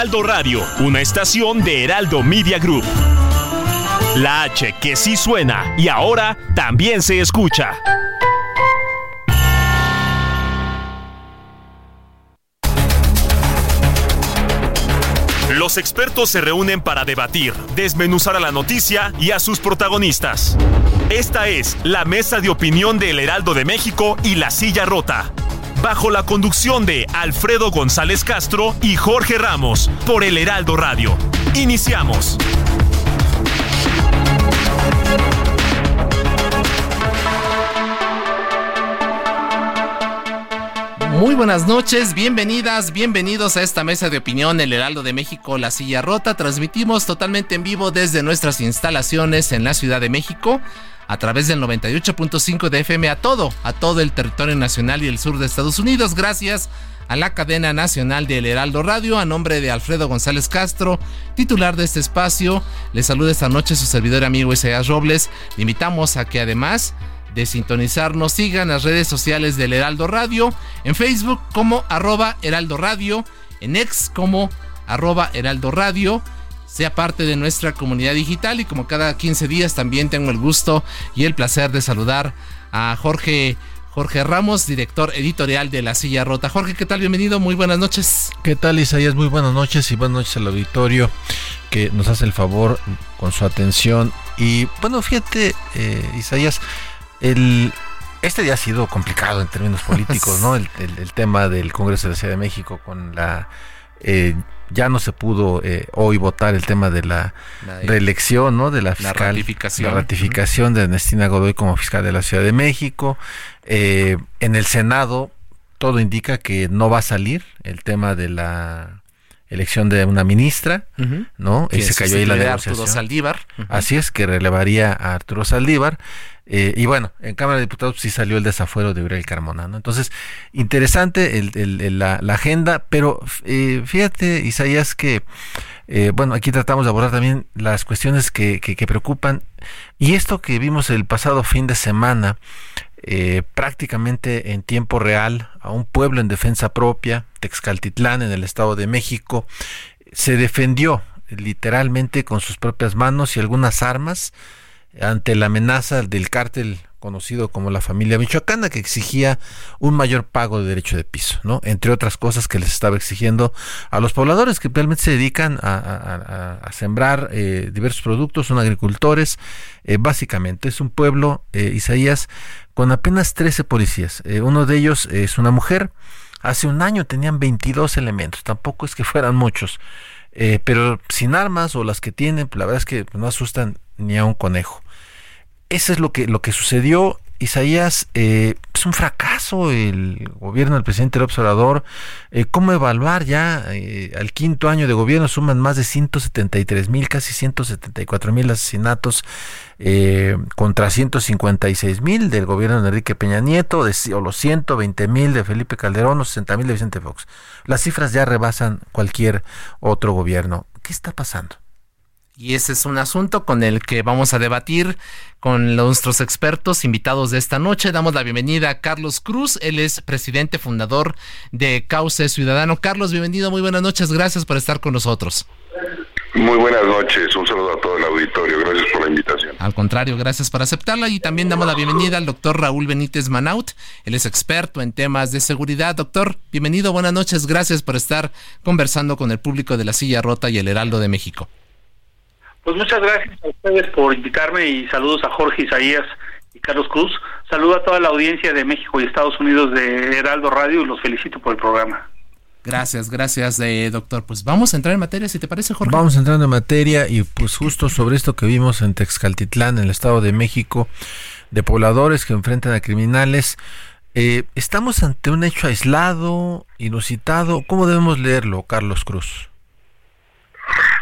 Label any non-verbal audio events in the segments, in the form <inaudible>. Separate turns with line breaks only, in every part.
Heraldo Radio, una estación de Heraldo Media Group. La H que sí suena y ahora también se escucha. Los expertos se reúnen para debatir, desmenuzar a la noticia y a sus protagonistas. Esta es la mesa de opinión del Heraldo de México y La Silla Rota. Bajo la conducción de Alfredo González Castro y Jorge Ramos por el Heraldo Radio. Iniciamos.
Muy buenas noches, bienvenidas, bienvenidos a esta mesa de opinión, el Heraldo de México, La Silla Rota. Transmitimos totalmente en vivo desde nuestras instalaciones en la Ciudad de México a través del 98.5 de FM a todo, a todo el territorio nacional y el sur de Estados Unidos. Gracias a la cadena nacional del Heraldo Radio, a nombre de Alfredo González Castro, titular de este espacio. Les saluda esta noche su servidor amigo Isaías Robles. Le invitamos a que además de sintonizarnos, sigan las redes sociales del Heraldo Radio, en Facebook como arroba Heraldo Radio, en X como arroba Heraldo Radio, sea parte de nuestra comunidad digital y como cada 15 días también tengo el gusto y el placer de saludar a Jorge Jorge Ramos, director editorial de La Silla Rota. Jorge, ¿qué tal? Bienvenido, muy buenas noches.
¿Qué tal, Isaías? Muy buenas noches y buenas noches al auditorio que nos hace el favor con su atención. Y bueno, fíjate, eh, Isaías, el, este día ha sido complicado en términos políticos, ¿no? <laughs> El, tema del Congreso de la Ciudad de México con la... Eh, ya no se pudo eh, hoy votar el tema de la, reelección, ¿no? De la fiscal, la ratificación, la ratificación de Ernestina Godoy como fiscal de la Ciudad de México. Eh, en el Senado todo indica que no va a salir el tema de la elección de una ministra, ¿no?
Y se cayó ahí la negociación. Arturo Saldívar.
Así es, que relevaría a Arturo Saldívar. Eh, y bueno, en Cámara de Diputados sí salió el desafuero de Uriel Carmona, ¿no? Entonces, interesante el, la, agenda, pero eh, fíjate, Isaías, que, eh, bueno, aquí tratamos de abordar también las cuestiones que, que, preocupan. Y esto que vimos el pasado fin de semana, prácticamente en tiempo real, a un pueblo en defensa propia, Texcaltitlán, en el Estado de México, se defendió literalmente con sus propias manos y algunas armas, ante la amenaza del cártel conocido como la familia michoacana que exigía un mayor pago de derecho de piso, ¿no? Entre otras cosas que les estaba exigiendo a los pobladores que realmente se dedican a, sembrar eh, diversos productos, son agricultores, eh, básicamente es un pueblo, eh, Isaías, con apenas 13 policías. uno de ellos es una mujer. Hace un año tenían 22 elementos, tampoco es que fueran muchos. pero sin armas o las que tienen, pues, la verdad es que no asustan ni a un conejo. Eso es lo que, lo que sucedió. Isaías, eh, es un fracaso el gobierno del presidente López Obrador. Eh, ¿Cómo evaluar ya eh, al quinto año de gobierno? Suman más de 173 mil, casi 174 mil asesinatos contra 156 mil del gobierno de Enrique Peña Nieto, de, o los 120 mil de Felipe Calderón, o 60 mil de Vicente Fox. Las cifras ya rebasan cualquier otro gobierno. ¿Qué está pasando?
Y ese es un asunto con el que vamos a debatir con nuestros expertos invitados de esta noche. Damos la bienvenida a Carlos Cruz, él es presidente fundador de Cauce Ciudadano. Carlos, bienvenido, muy buenas noches, gracias por estar con nosotros.
Muy buenas noches, un saludo a todo el auditorio, gracias por la invitación.
Al contrario, gracias por aceptarla y también damos la bienvenida al doctor Raúl Benítez Manaut, él es experto en temas de seguridad. Doctor, bienvenido, buenas noches, gracias por estar conversando con el público de la Silla Rota y el Heraldo de México.
Pues muchas gracias a ustedes por invitarme y saludos a Jorge Isaías y Carlos Cruz. Saludo a toda la audiencia de México y Estados Unidos de Heraldo Radio y los felicito por el programa.
Gracias, gracias, eh, doctor. Pues vamos a entrar en materia, si te parece, Jorge.
Vamos entrando en materia y pues justo sobre esto que vimos en Texcaltitlán, en el Estado de México, de pobladores que enfrentan a criminales. Eh, ¿Estamos ante un hecho aislado, inusitado? ¿Cómo debemos leerlo, Carlos Cruz?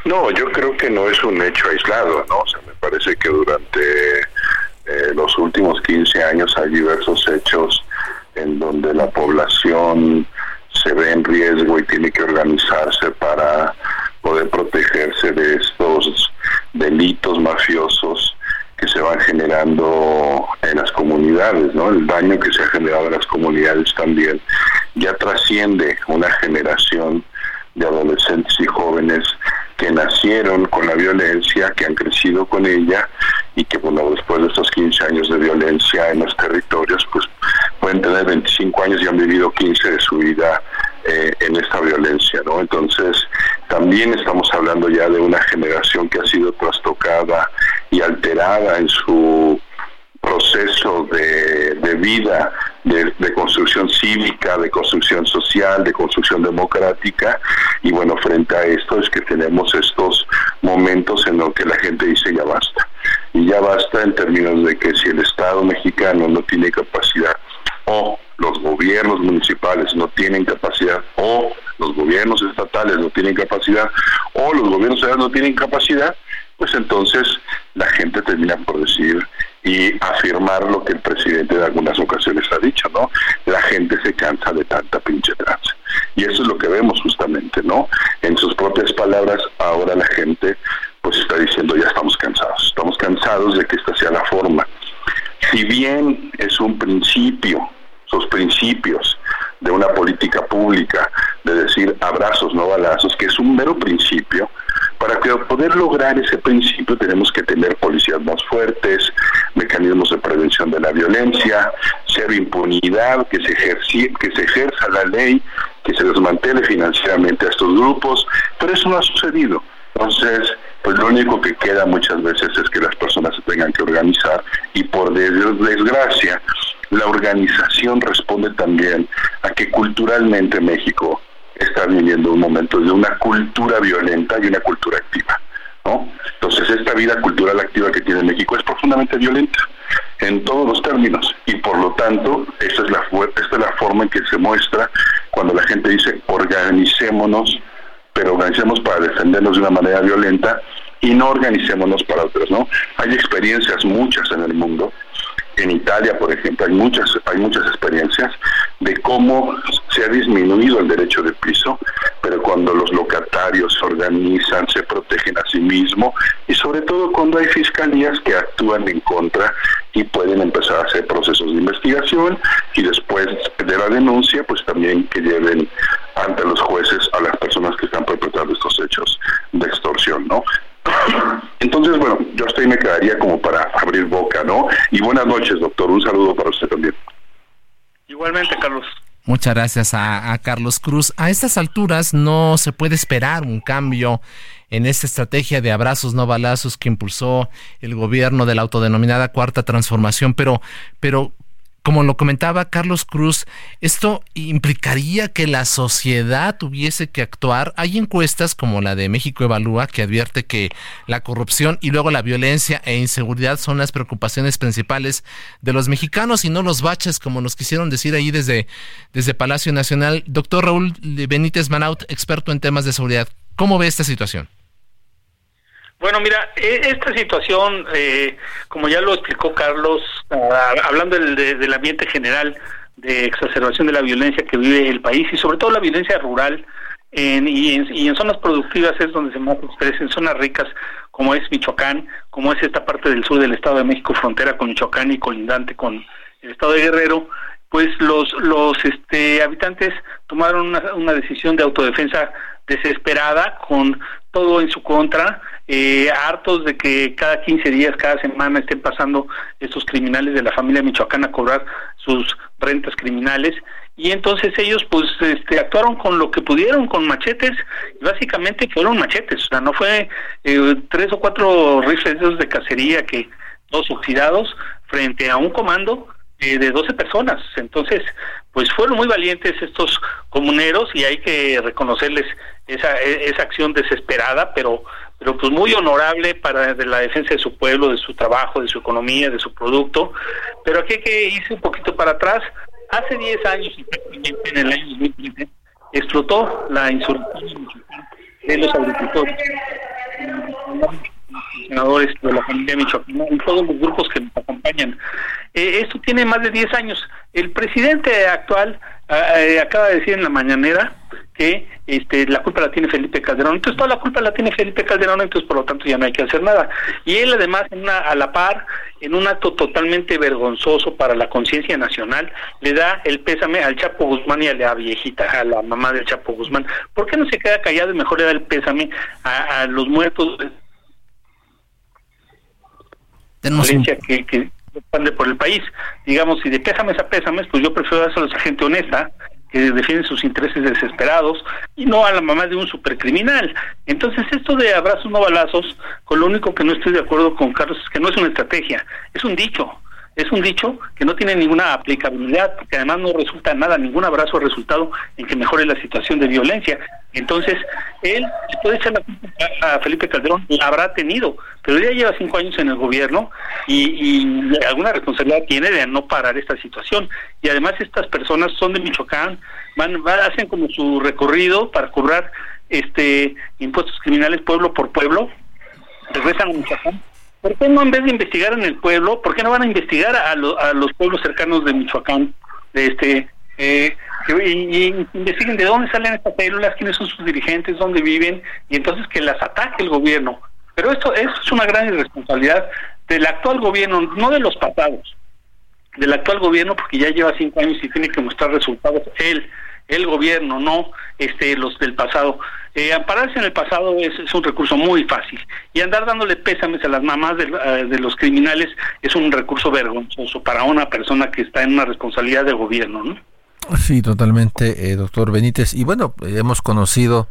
No, yo creo que no es un hecho aislado, ¿no? O sea, me parece que durante eh, los últimos 15 años hay diversos hechos en donde la población se ve en riesgo y tiene que organizarse para poder protegerse de estos delitos mafiosos que se van generando en las comunidades, ¿no? El daño que se ha generado en las comunidades también ya trasciende una generación de adolescentes y jóvenes que nacieron con la violencia, que han crecido con ella y que bueno, después de estos 15 años de violencia en los territorios, pues pueden tener 25 años y han vivido 15 de su vida eh, en esta violencia, ¿no? Entonces, también estamos hablando ya de una generación que ha sido trastocada y alterada en su proceso de, vida, de, construcción cívica, de construcción social, de construcción democrática. Y bueno, frente a esto es que tenemos estos momentos en los que la gente dice ya basta. Y ya basta en términos de que si el Estado mexicano no tiene capacidad o los gobiernos municipales no tienen capacidad o los gobiernos estatales no tienen capacidad o los gobiernos federales no tienen capacidad, pues entonces la gente termina por decir y afirmar lo que el presidente de algunas ocasiones ha dicho, ¿no? La gente se cansa de tanta pinche trance. Y eso es lo que vemos justamente, ¿no? En sus propias palabras, ahora la gente pues está diciendo ya estamos cansados, estamos cansados de que esta sea la forma. Si bien es un principio, sus principios de una política pública, de decir abrazos, no balazos, que es un mero principio, para que poder lograr ese principio tenemos que tener policías más fuertes, mecanismos de prevención de la violencia, cero impunidad, que se, que se ejerza la ley, que se desmantele financieramente a estos grupos, pero eso no ha sucedido. Entonces, pues lo único que queda muchas veces es que las personas se tengan que organizar y por desgracia la organización responde también a que culturalmente México está viviendo un momento de una cultura violenta y una cultura activa. ¿no? Entonces esta vida cultural activa que tiene México es profundamente violenta en todos los términos y por lo tanto esta es la, esta es la forma en que se muestra cuando la gente dice organicémonos pero organicemos para defendernos de una manera violenta y no organicémonos para otros, ¿no? Hay experiencias muchas en el mundo. En Italia, por ejemplo, hay muchas hay muchas experiencias de cómo se ha disminuido el derecho de piso, pero cuando los locatarios se organizan, se protegen a sí mismos y sobre todo cuando hay fiscalías que actúan en contra y pueden empezar a hacer procesos de investigación y después de la denuncia, pues también que lleven ante los jueces a las personas que están perpetrando estos hechos de extorsión, ¿no? Entonces, bueno, yo hasta me quedaría como para abrir boca, ¿no? Y buenas noches, doctor. Un saludo para usted también.
Igualmente, Carlos.
Muchas gracias a, a, Carlos Cruz. A estas alturas no se puede esperar un cambio en esta estrategia de abrazos no balazos que impulsó el gobierno de la autodenominada cuarta transformación, pero, pero como lo comentaba Carlos Cruz, esto implicaría que la sociedad tuviese que actuar. Hay encuestas como la de México Evalúa que advierte que la corrupción y luego la violencia e inseguridad son las preocupaciones principales de los mexicanos y no los baches como nos quisieron decir ahí desde, desde Palacio Nacional. Doctor Raúl Benítez Manaut, experto en temas de seguridad, ¿cómo ve esta situación?
Bueno, mira, e, esta situación, eh, como ya lo explicó Carlos, ah, hablando del, ambiente general de exacerbación de la violencia que vive el país y sobre todo la violencia rural en, y, en, zonas productivas es donde se más expresa, en zonas ricas como es Michoacán, como es esta parte del sur del Estado de México, frontera con Michoacán y colindante con el Estado de Guerrero, pues los los este habitantes tomaron una decisión de autodefensa desesperada con todo en su contra eh, hartos de que cada 15 días, cada semana estén pasando estos criminales de la familia michoacana a cobrar sus rentas criminales. Y entonces ellos pues este actuaron con lo que pudieron con machetes. Y básicamente fueron machetes. O sea no fue eh, tres o cuatro rifles de cacería que dos oxidados frente a un comando eh, de 12 personas. Entonces, pues fueron muy valientes estos comuneros y hay que reconocerles esa, esa acción desesperada, pero pero pues muy honorable para de la defensa de su pueblo, de su trabajo, de su economía, de su producto. Pero aquí hay que irse un poquito para atrás. Hace 10 años, en el año 2015, explotó la insurrección de los agricultores, senadores de la familia Michoacán y todos los grupos que nos acompañan. Eh, esto tiene más de 10 años. El presidente actual eh, acaba de decir en la mañanera que este, la culpa la tiene Felipe Calderón. Entonces toda la culpa la tiene Felipe Calderón, entonces por lo tanto ya no hay que hacer nada. Y él además en una, a la par, en un acto totalmente vergonzoso para la conciencia nacional, le da el pésame al Chapo Guzmán y a la viejita, a la mamá del Chapo Guzmán. ¿Por qué no se queda callado y mejor le da el pésame a, los muertos? Tenemos que, que por el país. Digamos, si de pésames a pésames, pues yo prefiero dárselo a esa gente honesta que defiende sus intereses desesperados y no a la mamá de un supercriminal. Entonces, esto de abrazos no balazos, con lo único que no estoy de acuerdo con Carlos es que no es una estrategia, es un dicho es un dicho que no tiene ninguna aplicabilidad, porque además no resulta nada, ningún abrazo ha resultado en que mejore la situación de violencia. Entonces, él puede echar la culpa a Felipe Calderón, la habrá tenido, pero ya lleva cinco años en el gobierno y, alguna responsabilidad tiene de no parar esta situación. Y además estas personas son de Michoacán, van, van hacen como su recorrido para cobrar este impuestos criminales pueblo por pueblo, regresan a Michoacán ¿Por qué no en vez de investigar en el pueblo, por qué no van a investigar a, los pueblos cercanos de Michoacán? De este eh, y, investiguen de dónde salen estas células, quiénes son sus dirigentes, dónde viven, y entonces que las ataque el gobierno. Pero esto, es una gran irresponsabilidad del actual gobierno, no de los pasados, del actual gobierno, porque ya lleva cinco años y tiene que mostrar resultados él, el gobierno, no este los del pasado. Eh, ampararse en el pasado es, un recurso muy fácil y andar dándole pésames a las mamás de, eh, de, los criminales es un recurso vergonzoso para una persona que está en una responsabilidad de gobierno, ¿no?
Sí, totalmente, eh, doctor Benítez. Y bueno, hemos conocido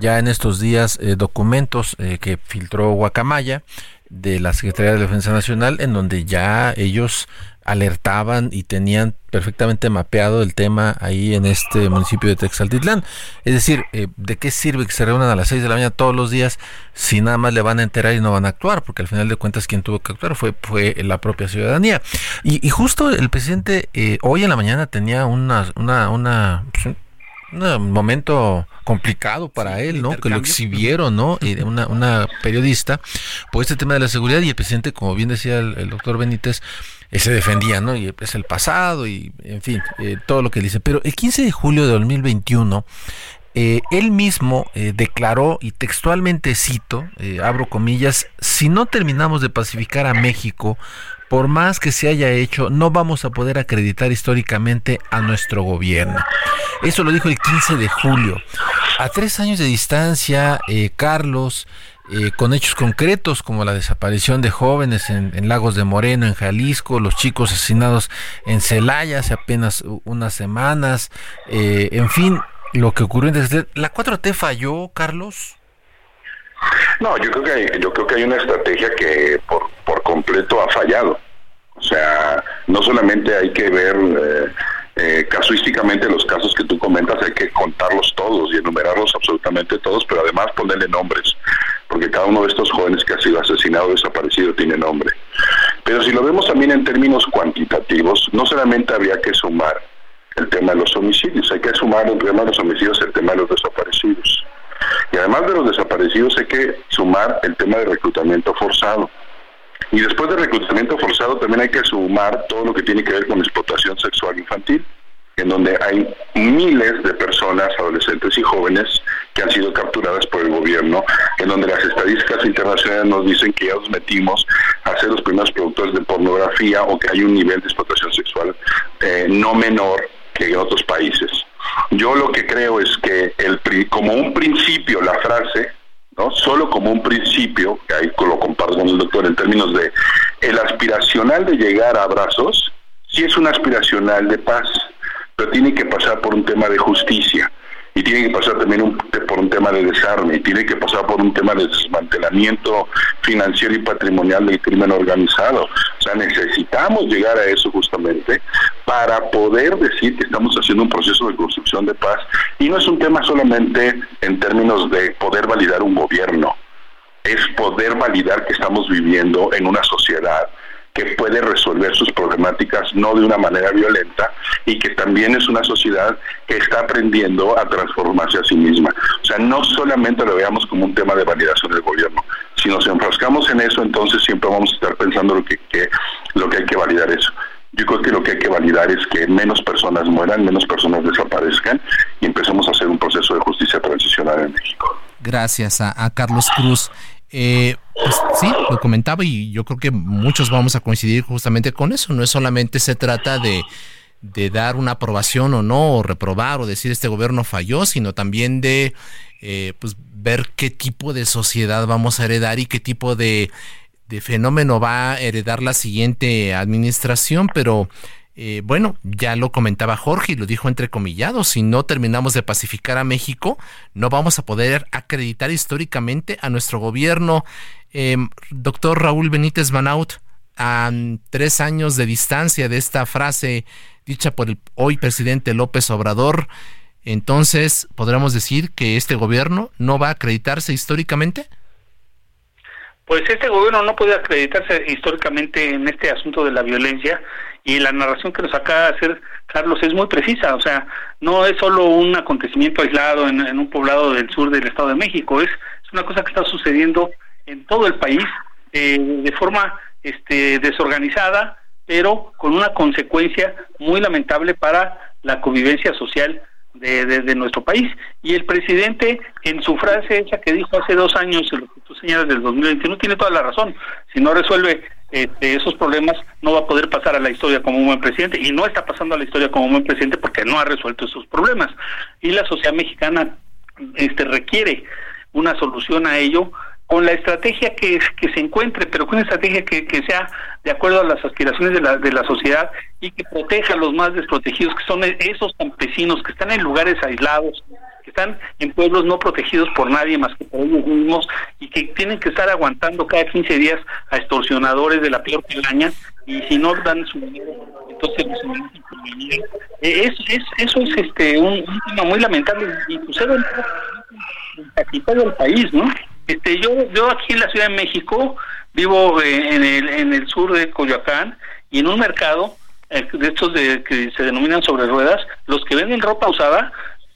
ya en estos días documentos que filtró Guacamaya de la Secretaría de Defensa Nacional en donde ya ellos alertaban y tenían perfectamente mapeado el tema ahí en este municipio de Texaltitlán. Es decir, eh, ¿de qué sirve que se reúnan a las 6 de la mañana todos los días si nada más le van a enterar y no van a actuar? Porque al final de cuentas quien tuvo que actuar fue, fue la propia ciudadanía. Y, justo el presidente eh, hoy en la mañana tenía una, una, una, pues, un momento complicado para él, ¿no? Que lo exhibieron, ¿no? Y una, una periodista por este tema de la seguridad y el presidente, como bien decía el doctor Benítez, eh, se defendía, ¿no? Y es el pasado y, en fin, eh, todo lo que dice. Pero el 15 de julio de 2021, eh, él mismo declaró, y textualmente cito, abro comillas, si no terminamos de pacificar a México, por más que se haya hecho, no vamos a poder acreditar históricamente a nuestro gobierno. Eso lo dijo el 15 de julio. A tres años de distancia, Carlos, eh, con hechos concretos como la desaparición de jóvenes en, Lagos de Moreno, en Jalisco, los chicos asesinados en Celaya hace apenas unas semanas, eh, en fin, lo que ocurrió desde la 4T falló, Carlos.
No, yo creo que hay, yo creo que hay una estrategia que por, por completo ha fallado. O sea, no solamente hay que ver eh, eh, casuísticamente los casos que tú comentas hay que contarlos todos y enumerarlos absolutamente todos, pero además ponerle nombres, porque cada uno de estos jóvenes que ha sido asesinado o desaparecido tiene nombre. Pero si lo vemos también en términos cuantitativos, no solamente habría que sumar el tema de los homicidios, hay que sumar el tema de los homicidios el tema de los desaparecidos. Y además de los desaparecidos hay que sumar el tema de reclutamiento forzado. Y después del reclutamiento forzado también hay que sumar todo lo que tiene que ver con explotación sexual infantil, en donde hay miles de personas, adolescentes y jóvenes que han sido capturadas por el gobierno, en donde las estadísticas internacionales nos dicen que ya nos metimos a ser los primeros productores de pornografía o que hay un nivel de explotación sexual eh, no menor que en otros países. Yo lo que creo es que el, como un principio la frase ¿no? Solo como un principio, que ahí lo comparto con el doctor en términos de el aspiracional de llegar a abrazos, sí es un aspiracional de paz, pero tiene que pasar por un tema de justicia y tiene que pasar también por un tema de desarme, y tiene que pasar por un tema de desmantelamiento financiero y patrimonial del crimen organizado. Sea, necesitamos llegar a eso justamente para poder decir que estamos haciendo un proceso de construcción de paz y no es un tema solamente en términos de poder validar un gobierno. es poder validar que estamos viviendo en una sociedad que puede resolver sus problemáticas no de una manera violenta y que también es una sociedad que está aprendiendo a transformarse a sí misma. O sea, no solamente lo veamos como un tema de validación del gobierno. Si nos enfrascamos en eso, entonces siempre vamos a estar pensando lo que, lo que hay que validar eso. Yo creo que lo que hay que validar es que menos personas mueran, menos personas desaparezcan y empecemos a hacer un proceso de justicia transicional en México.
Gracias a Carlos Cruz. Eh, pues sí, lo comentaba y yo creo que muchos vamos a coincidir justamente con eso. No es solamente se trata de, de dar una aprobación o no, o reprobar o decir este gobierno falló, sino también de eh, pues ver qué tipo de sociedad vamos a heredar y qué tipo de, de fenómeno va a heredar la siguiente administración, pero eh, bueno, ya lo comentaba Jorge y lo dijo entrecomillado, si no terminamos de pacificar a México, no vamos a poder acreditar históricamente a nuestro gobierno. Em, doctor Raúl Benítez Manaut, a tres años de distancia de esta frase dicha por el hoy presidente López Obrador, entonces podríamos decir que este gobierno no va a acreditarse históricamente.
Pues este gobierno no puede acreditarse históricamente en este asunto de la violencia y la narración que nos acaba de hacer Carlos es muy precisa, o sea, no es solo un acontecimiento aislado en, un poblado del sur del Estado de México, es, una cosa que está sucediendo en todo el país eh, de forma este, desorganizada, pero con una consecuencia muy lamentable para la convivencia social de, de, nuestro país. Y el presidente, en su frase esa que dijo hace dos años, lo que tú señalas del 2021, tiene toda la razón. Si no resuelve este, esos problemas, no va a poder pasar a la historia como un buen presidente. Y no está pasando a la historia como un buen presidente porque no ha resuelto esos problemas. Y la sociedad mexicana este, requiere una solución a ello con la estrategia que, que se encuentre, pero con una estrategia que, que sea de acuerdo a las aspiraciones de la, de la sociedad y que proteja a los más desprotegidos, que son esos campesinos que están en lugares aislados, que están en pueblos no protegidos por nadie más que por ellos mismos y que tienen que estar aguantando cada 15 días a extorsionadores de la peor calaña y si no dan su dinero, entonces los eh, es, es, eso es este un, tema muy lamentable y en todo el país, ¿no? Este, yo, yo aquí en la Ciudad de México vivo eh, en el, en el sur de Coyoacán y en un mercado eh, de estos de, que se denominan sobre ruedas, los que venden ropa usada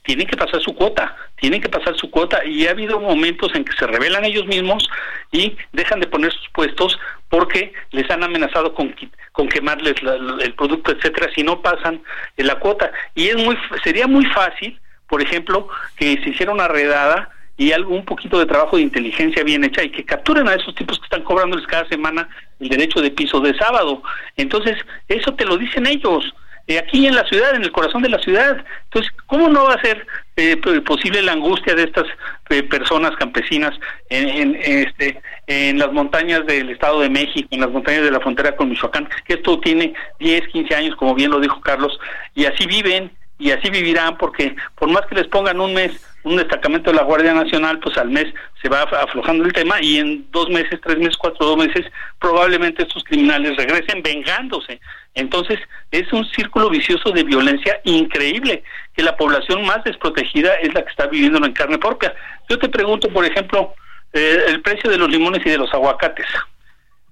tienen que pasar su cuota, tienen que pasar su cuota y ha habido momentos en que se revelan ellos mismos y dejan de poner sus puestos porque les han amenazado con, con quemarles el producto, etcétera, si no pasan la cuota. Y es muy sería muy fácil, por ejemplo, que se hiciera una redada y algo, un poquito de trabajo de inteligencia bien hecha y que capturen a esos tipos que están cobrándoles cada semana el derecho de piso de sábado. Entonces, eso te lo dicen ellos, eh, aquí en la ciudad, en el corazón de la ciudad. Entonces, ¿cómo no va a ser eh, posible la angustia de estas eh, personas campesinas en, este, en las montañas del Estado de México, en las montañas de la frontera con Michoacán? Que esto tiene 10, 15 años, como bien lo dijo Carlos, y así viven y así vivirán porque por más que les pongan un mes un destacamento de la Guardia Nacional, pues al mes se va aflojando el tema y en dos meses, tres meses, cuatro, dos meses, probablemente estos criminales regresen vengándose. Entonces, es un círculo vicioso de violencia increíble, que la población más desprotegida es la que está viviendo en carne propia. Yo te pregunto, por ejemplo, eh, el precio de los limones y de los aguacates.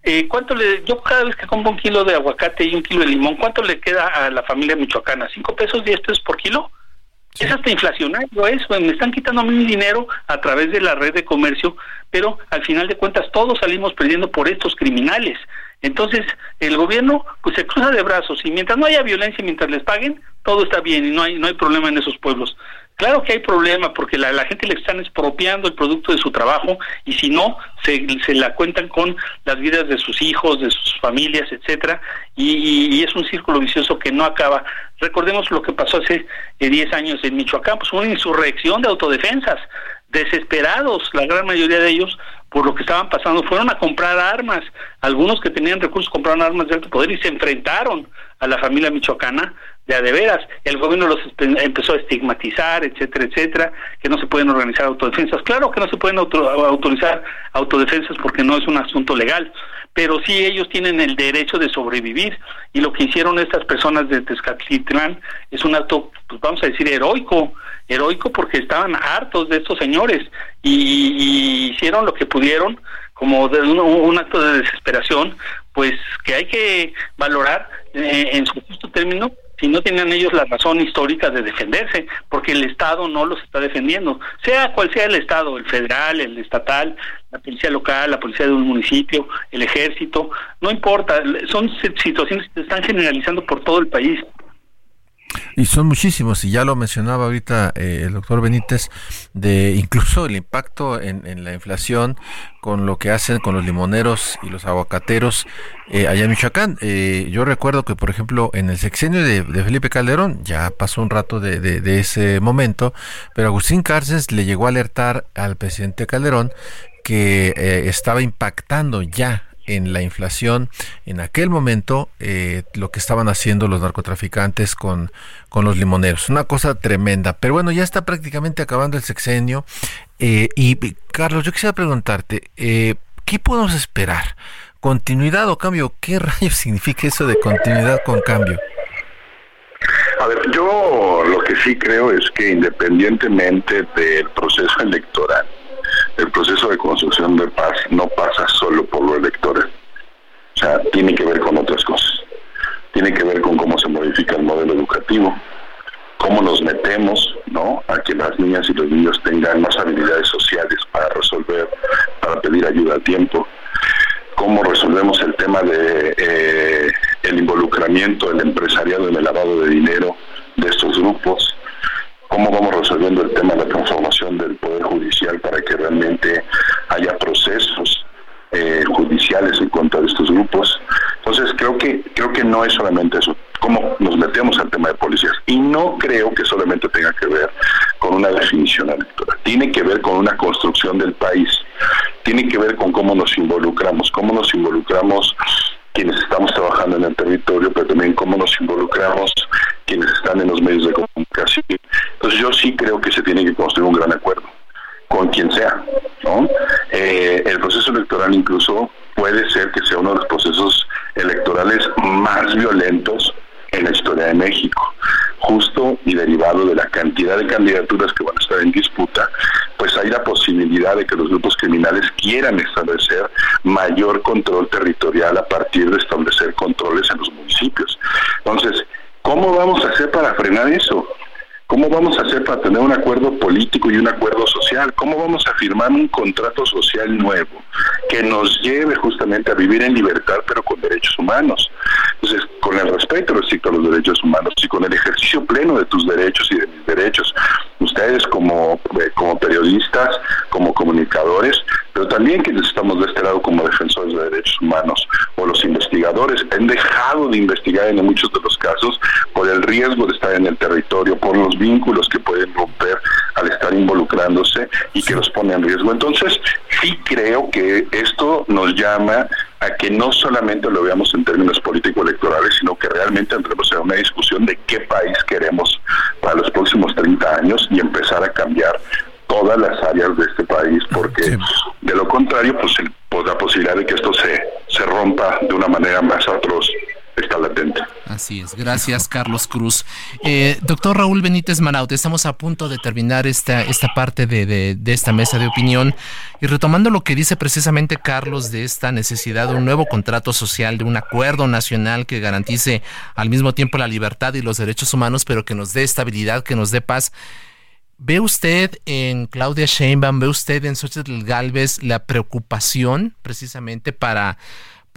Eh, ¿cuánto le, yo cada vez que compro un kilo de aguacate y un kilo de limón, ¿cuánto le queda a la familia michoacana? ¿Cinco pesos, diez pesos por kilo? Es hasta inflacionario eso, me están quitando mi dinero a través de la red de comercio, pero al final de cuentas todos salimos perdiendo por estos criminales. Entonces, el gobierno pues se cruza de brazos y mientras no haya violencia, mientras les paguen, todo está bien y no hay no hay problema en esos pueblos. Claro que hay problema porque la, la gente le están expropiando el producto de su trabajo y si no, se, se la cuentan con las vidas de sus hijos, de sus familias, etcétera, y, es un círculo vicioso que no acaba. Recordemos lo que pasó hace 10 eh, años en Michoacán, pues una insurrección de autodefensas, desesperados, la gran mayoría de ellos, por lo que estaban pasando, fueron a comprar armas, algunos que tenían recursos compraron armas de alto poder y se enfrentaron a la familia michoacana de a de veras. El gobierno los empezó a estigmatizar, etcétera, etcétera, que no se pueden organizar autodefensas. Claro que no se pueden autorizar autodefensas porque no es un asunto legal, pero sí ellos tienen el derecho de sobrevivir y lo que hicieron estas personas de Tezcatlitlán es un acto, pues vamos a decir, heroico, heroico porque estaban hartos de estos señores y, hicieron lo que pudieron como de un, acto de desesperación, pues que hay que valorar eh, en su justo término si no tenían ellos la razón histórica de defenderse, porque el Estado no los está defendiendo, sea cual sea el Estado, el federal, el estatal, la policía local, la policía de un municipio, el ejército, no importa, son situaciones que se están generalizando por todo el país.
Y son muchísimos, y ya lo mencionaba ahorita eh, el doctor Benítez, de incluso el impacto en, la inflación con lo que hacen con los limoneros y los aguacateros eh, allá en Michoacán. Eh, yo recuerdo que, por ejemplo, en el sexenio de, Felipe Calderón, ya pasó un rato de, de ese momento, pero Agustín Cárcez le llegó a alertar al presidente Calderón que estaba impactando ya en la inflación en aquel momento eh, lo que estaban haciendo los narcotraficantes con, con los limoneros. Una cosa tremenda. Pero bueno, ya está prácticamente acabando el sexenio. Eh, y Carlos, yo quisiera preguntarte, eh, ¿qué podemos esperar? ¿Continuidad o cambio? ¿Qué <laughs> rayos significa eso de continuidad con cambio?
A ver, yo lo que sí creo es que independientemente del proceso electoral, el proceso de construcción de paz no pasa solo por lo electoral. O sea, tiene que ver con otras cosas. Tiene que ver con cómo se modifica el modelo educativo, cómo nos metemos, ¿no? A que las niñas y los niños tengan más habilidades sociales para resolver, para pedir ayuda a tiempo, cómo resolvemos el tema de eh, el involucramiento del empresariado en el lavado de dinero de estos grupos, cómo vamos resolviendo el tema de la transformación del Poder Judicial para que realmente haya procesos eh, judiciales en contra de estos grupos. Entonces creo que creo que no es solamente eso, cómo nos metemos al tema de policías. Y no creo que solamente tenga que ver con una definición electoral, tiene que ver con una construcción del país, tiene que ver con cómo nos involucramos, cómo nos involucramos quienes estamos trabajando en el territorio, pero también cómo nos involucramos quienes están en los medios de comunicación. Entonces yo sí creo que se tiene que construir un gran acuerdo con quien sea. ¿no? Eh, el proceso electoral incluso puede ser que sea uno de los procesos electorales más violentos en la historia de México, justo y derivado de la cantidad de candidaturas que van a estar en disputa, pues hay la posibilidad de que los grupos criminales quieran establecer mayor control territorial a partir de establecer controles en los municipios. Entonces, ¿cómo vamos a hacer para frenar eso? ¿Cómo vamos a hacer para tener un acuerdo político y un acuerdo social? ¿Cómo vamos a firmar un contrato social nuevo que nos lleve justamente a vivir en libertad pero con derechos humanos? Entonces, con el respeto respecto a los derechos humanos y con el ejercicio pleno de tus derechos y de mis derechos, ustedes como, eh, como periodistas, como comunicadores, pero también quienes estamos de este lado como defensores de derechos humanos o los investigadores, han dejado de investigar en muchos de los casos por el riesgo de estar en el territorio, por los vínculos que pueden romper al estar involucrándose y que los pone en riesgo. Entonces, sí creo que esto nos llama a que no solamente lo veamos en términos político-electorales, sino que realmente entremos en una discusión de qué país queremos para los próximos 30 años y empezar a cambiar todas las áreas de este país, porque de lo contrario, pues, pues, la posibilidad de que esto se, se rompa de una manera más atroz está latente.
Así es, gracias Carlos Cruz. Eh, doctor Raúl Benítez Manaut, estamos a punto de terminar esta, esta parte de, de, esta mesa de opinión y retomando lo que dice precisamente Carlos de esta necesidad de un nuevo contrato social, de un acuerdo nacional que garantice al mismo tiempo la libertad y los derechos humanos, pero que nos dé estabilidad, que nos dé paz. ¿Ve usted en Claudia Sheinbaum, ve usted en Xochitl Galvez la preocupación precisamente para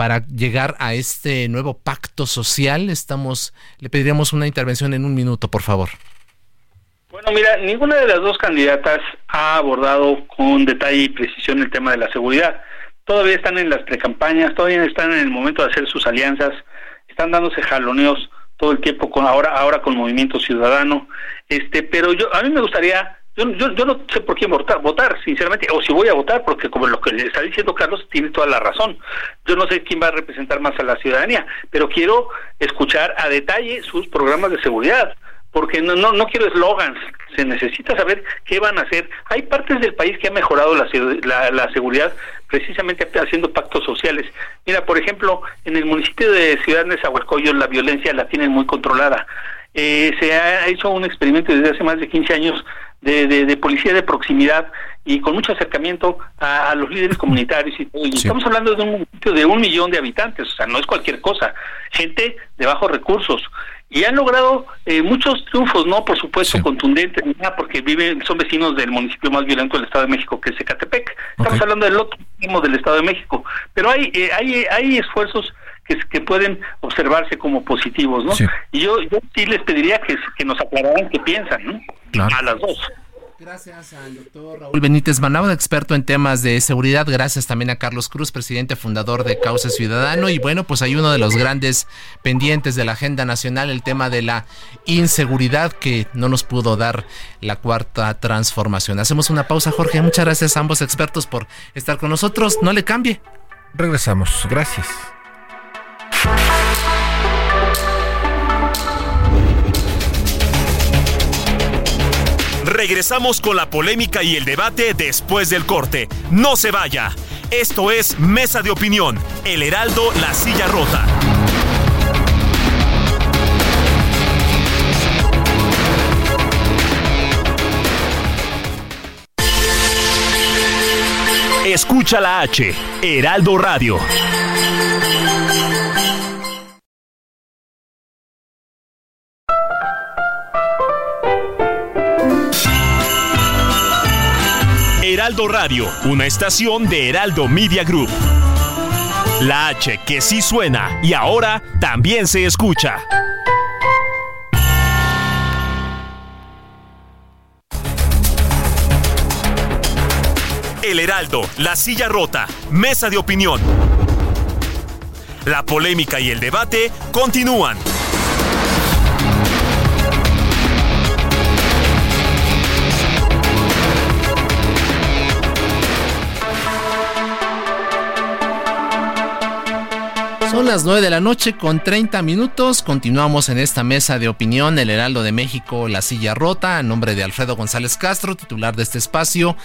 para llegar a este nuevo pacto social? Estamos, le pediríamos una intervención en un minuto, por favor.
Bueno, mira, ninguna de las dos candidatas ha abordado con detalle y precisión el tema de la seguridad. Todavía están en las precampañas, todavía están en el momento de hacer sus alianzas, están dándose jaloneos todo el tiempo con ahora ahora con Movimiento Ciudadano. Este, pero yo a mí me gustaría yo, yo, no sé por quién votar, votar, sinceramente, o si voy a votar, porque como lo que le está diciendo Carlos tiene toda la razón. Yo no sé quién va a representar más a la ciudadanía, pero quiero escuchar a detalle sus programas de seguridad, porque no, no, no quiero eslogans, se necesita saber qué van a hacer. Hay partes del país que han mejorado la, la, la, seguridad precisamente haciendo pactos sociales. Mira, por ejemplo, en el municipio de Ciudad Nezahualcóyotl la violencia la tienen muy controlada. Eh, se ha hecho un experimento desde hace más de 15 años de, de, policía de proximidad y con mucho acercamiento a, los líderes comunitarios y. Y estamos hablando de un municipio de un millón de habitantes, o sea, no es cualquier cosa. Gente de bajos recursos y han logrado eh, muchos triunfos, no por supuesto contundentes, porque viven, son vecinos del municipio más violento del Estado de México, que es Ecatepec. Estamos hablando del otro del Estado de México, pero hay eh, hay hay esfuerzos que, que pueden observarse como positivos, ¿no? Y yo, yo sí les pediría que, que nos aclararan qué piensan, ¿no? A las dos.
Gracias al doctor Raúl Benítez Manaba, experto en temas de seguridad. Gracias también a Carlos Cruz, presidente fundador de Causa Ciudadano. Y bueno, pues hay uno de los grandes pendientes de la agenda nacional, el tema de la inseguridad que no nos pudo dar la cuarta transformación. Hacemos una pausa, Jorge. Muchas gracias a ambos expertos por estar con nosotros. No le cambie.
Regresamos. Gracias.
Regresamos con la polémica y el debate después del corte. No se vaya. Esto es Mesa de Opinión, El Heraldo, La Silla Rota. Escucha la H, Heraldo Radio. Heraldo Radio, una estación de Heraldo Media Group. La H que sí suena y ahora también se escucha. El Heraldo, la silla rota, mesa de opinión. La polémica y el debate continúan.
Son las 9 de la noche con 30 minutos. Continuamos en esta mesa de opinión, el Heraldo de México, La Silla Rota, a nombre de Alfredo González Castro, titular de este espacio.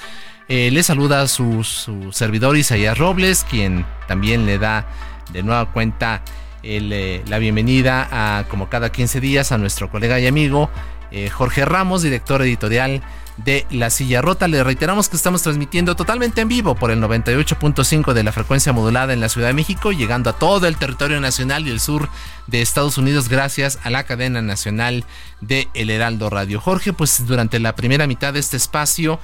Eh, le saluda a su, servidor Isaías Robles, quien también le da de nueva cuenta eh, la bienvenida a, como cada 15 días, a nuestro colega y amigo eh, Jorge Ramos, director editorial de La Silla Rota. Le reiteramos que estamos transmitiendo totalmente en vivo por el 98.5 de la frecuencia modulada en la Ciudad de México, llegando a todo el territorio nacional y el sur de Estados Unidos gracias a la cadena nacional de El Heraldo Radio. Jorge, pues durante la primera mitad de este espacio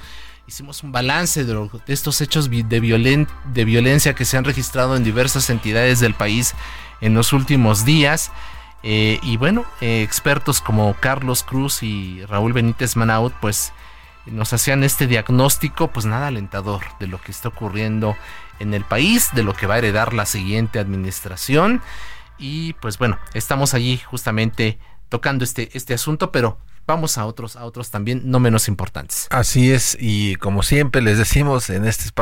hicimos un balance de, estos hechos de, de violencia que se han registrado en diversas entidades del país en los últimos días. Eh, y bueno, eh, expertos como Carlos Cruz y Raúl Benítez Manaut, pues nos hacían este diagnóstico, pues nada alentador de lo que está ocurriendo en el país, de lo que va a heredar la siguiente administración. Y pues bueno, estamos allí justamente tocando este, este asunto, pero vamos a otros, a otros también no menos importantes.
Así es, y como siempre les decimos en este espacio.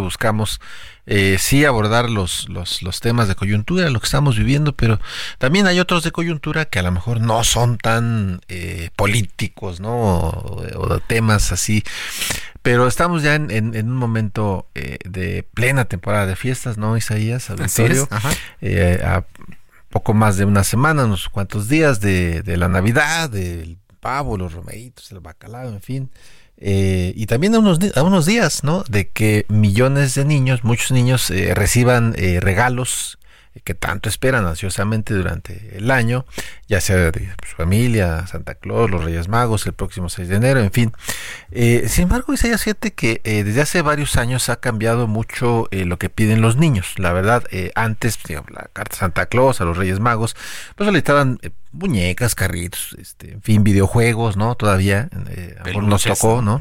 Buscamos eh, sí abordar los, los, los temas de coyuntura, lo que estamos viviendo, pero también hay otros de coyuntura que a lo mejor no son tan eh, políticos, ¿no? O, o temas así pero estamos ya en, un momento eh, de plena temporada de fiestas, ¿no, Isaías? Auditorio. Eh, a poco más de una semana, unos cuantos días de, la Navidad, del pavo, los romeritos, el bacalao, en fin. Eh, y también a unos, a unos días, ¿no? De que millones de niños, muchos niños, reciban regalos que tanto esperan ansiosamente durante el año, ya sea de su familia, Santa Claus, los Reyes Magos, el próximo 6 de enero, en fin. Eh, sin embargo, Isaías siete que eh, desde hace varios años ha cambiado mucho eh, lo que piden los niños. La verdad, antes, la carta Santa Claus, a los Reyes Magos, pues solicitaban muñecas, carritos, este, en fin, videojuegos, ¿no? Todavía nos tocó, ¿no?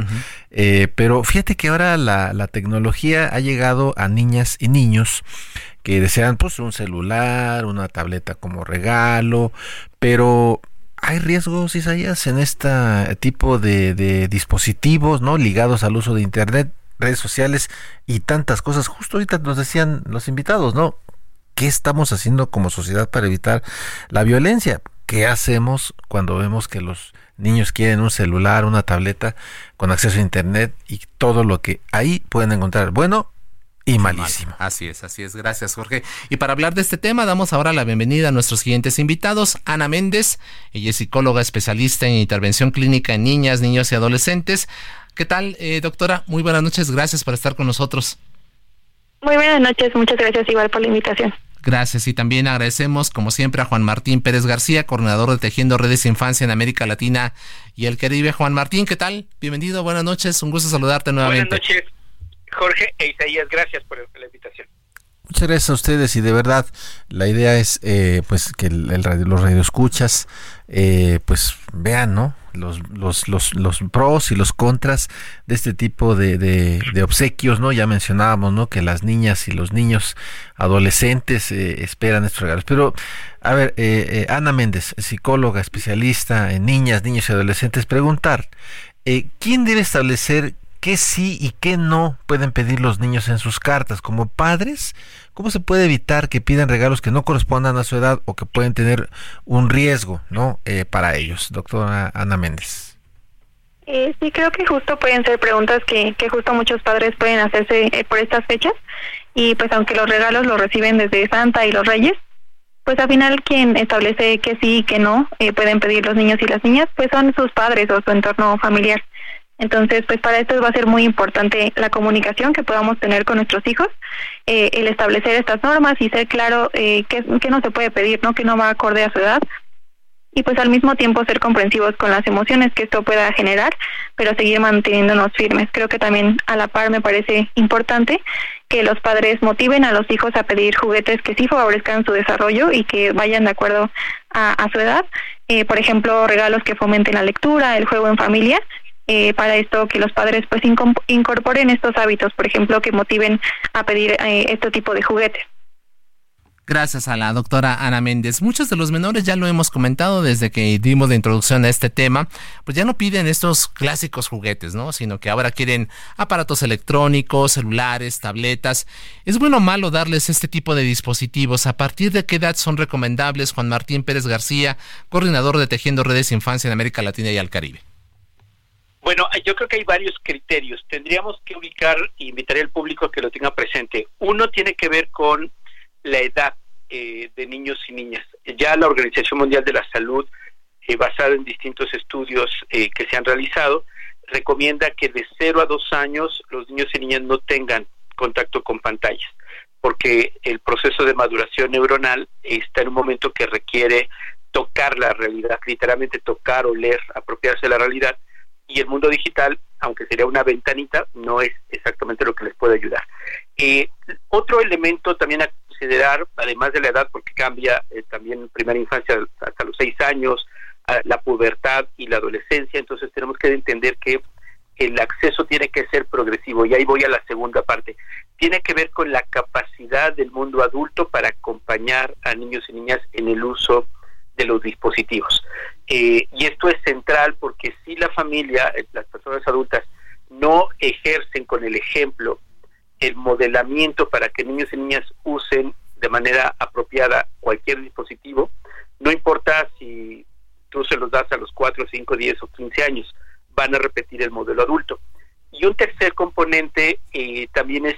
pero fíjate que ahora la, la tecnología ha llegado a niñas y niños que desean pues un celular, una tableta como regalo, pero hay riesgos, Isaías, en este tipo de, de dispositivos, ¿no? Ligados al uso de Internet, redes sociales y tantas cosas. Justo ahorita nos decían los invitados, ¿no? ¿Qué estamos haciendo como sociedad para evitar la violencia? ¿Qué hacemos cuando vemos que los niños quieren un celular, una tableta con acceso a Internet y todo lo que ahí pueden encontrar? Bueno, y malísimo.
Así es, así es. Gracias, Jorge. Y para hablar de este tema, damos ahora la bienvenida a nuestros siguientes invitados. Ana Méndez, ella es psicóloga especialista en intervención clínica en niñas, niños y adolescentes. ¿Qué tal, eh, doctora? Muy buenas noches, gracias por estar con nosotros.
Muy buenas noches, muchas gracias igual por la invitación.
Gracias y también agradecemos como siempre a Juan Martín Pérez García, coordinador de Tejiendo Redes de Infancia en América Latina y el Caribe. Juan Martín, ¿qué tal? Bienvenido, buenas noches, un gusto saludarte nuevamente.
Buenas noches, Jorge e Isaías, gracias por la invitación.
Muchas gracias a ustedes y de verdad la idea es eh, pues que el, radio, los radioescuchas eh, pues vean no los, los, los, los, pros y los contras de este tipo de, de, obsequios no ya mencionábamos no que las niñas y los niños adolescentes eh, esperan estos regalos. Pero a ver eh, eh, Ana Méndez psicóloga especialista en niñas niños y adolescentes preguntar quién debe establecer qué sí y qué no pueden pedir los niños en sus cartas. Como padres, ¿cómo se puede evitar que pidan regalos que no correspondan a su edad o que pueden tener un riesgo ¿no? Eh, para ellos? Doctora Ana Méndez.
Eh, sí, creo que justo pueden ser preguntas que, que justo muchos padres pueden hacerse eh, por estas fechas. Y pues aunque los regalos los reciben desde Santa y los Reyes, pues al final quien establece que sí y que no pueden pedir los niños y las niñas, pues son sus padres o su entorno familiar. Entonces, pues para esto va a ser muy importante la comunicación que podamos tener con nuestros hijos, eh, el establecer estas normas y ser claro eh, qué, no se puede pedir, no que no va acorde a su edad y pues al mismo tiempo ser comprensivos con las emociones que esto pueda generar, pero seguir manteniéndonos firmes. Creo que también a la par me parece importante que los padres motiven a los hijos a pedir juguetes que sí favorezcan su desarrollo y que vayan de acuerdo a, su edad. Eh, por ejemplo, regalos que fomenten la lectura, el juego en familia eh, para esto que los padres pues incorporen estos hábitos, por ejemplo, que motiven a pedir eh, este tipo de juguetes.
Gracias a la doctora Ana Méndez. Muchos de los menores ya lo hemos comentado desde que dimos de introducción a este tema, pues ya no piden estos clásicos juguetes, ¿no? Sino que ahora quieren aparatos electrónicos, celulares, tabletas. ¿Es bueno o malo darles este tipo de dispositivos? ¿A partir de qué edad son recomendables? Juan Martín Pérez García, coordinador de Tejiendo Redes Infancia en América Latina y al Caribe.
Bueno, yo creo que hay varios criterios. Tendríamos que ubicar y invitaré al público a que lo tenga presente. Uno tiene que ver con la edad eh, de niños y niñas. Ya la Organización Mundial de la Salud, eh, basada en distintos estudios eh, que se han realizado, recomienda que de 0 a 2 años los niños y niñas no tengan contacto con pantallas, porque el proceso de maduración neuronal está en un momento que requiere tocar la realidad, literalmente tocar, o leer, apropiarse de la realidad, y el mundo digital, aunque sería una ventanita, no es exactamente lo que les puede ayudar. Eh, otro elemento también a considerar, además de la edad, porque cambia eh, también primera infancia hasta los seis años, la pubertad y la adolescencia, entonces tenemos que entender que el acceso tiene que ser progresivo y ahí voy a la segunda parte. Tiene que ver con la capacidad del mundo adulto para acompañar a niños y niñas en el uso de los dispositivos. Eh, y esto es central porque si la familia, eh, las personas adultas, no ejercen con el ejemplo el modelamiento para que niños y niñas usen de manera apropiada cualquier dispositivo, no importa si tú se los das a los 4, 5, 10 o 15 años, van a repetir el modelo adulto. Y un tercer componente eh, también es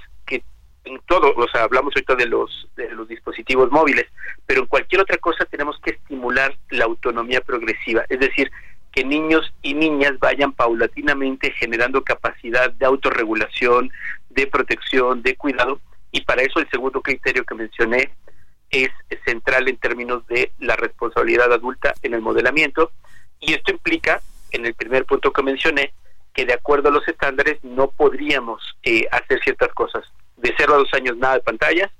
en todo, o sea, hablamos ahorita de los, de los dispositivos móviles, pero en cualquier otra cosa tenemos que estimular la autonomía progresiva, es decir, que niños y niñas vayan paulatinamente generando capacidad de autorregulación, de protección, de cuidado, y para eso el segundo criterio que mencioné es central en términos de la responsabilidad adulta en el modelamiento, y esto implica, en el primer punto que mencioné, que de acuerdo a los estándares no podríamos eh, hacer ciertas cosas de 0 a 2 años nada de pantallas.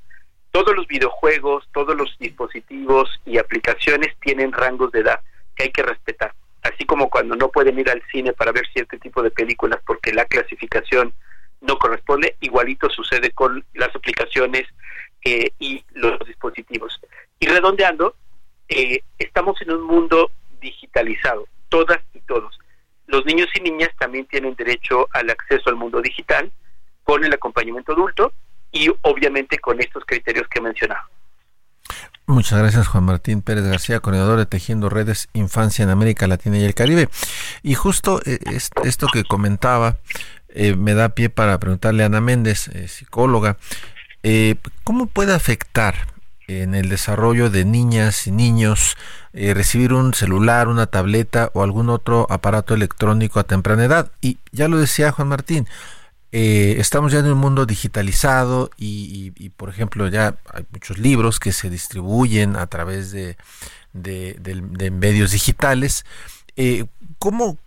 Todos los videojuegos, todos los dispositivos y aplicaciones tienen rangos de edad que hay que respetar. Así como cuando no pueden ir al cine para ver cierto tipo de películas porque la clasificación no corresponde, igualito sucede con las aplicaciones eh, y los dispositivos. Y redondeando, eh, estamos en un mundo digitalizado, todas y todos. Los niños y niñas también tienen derecho al acceso al mundo digital con el acompañamiento adulto y obviamente con estos criterios que he mencionado.
Muchas gracias Juan Martín Pérez García, coordinador de Tejiendo Redes Infancia en América Latina y el Caribe. Y justo eh, esto que comentaba eh, me da pie para preguntarle a Ana Méndez, eh, psicóloga, ¿cómo puede afectar en el desarrollo de niñas y niños recibir un celular, una tableta o algún otro aparato electrónico a temprana edad? Y ya lo decía Juan Martín, eh, estamos ya en un mundo digitalizado y, por ejemplo, ya hay muchos libros que se distribuyen a través de, medios digitales. Eh, ¿cómo,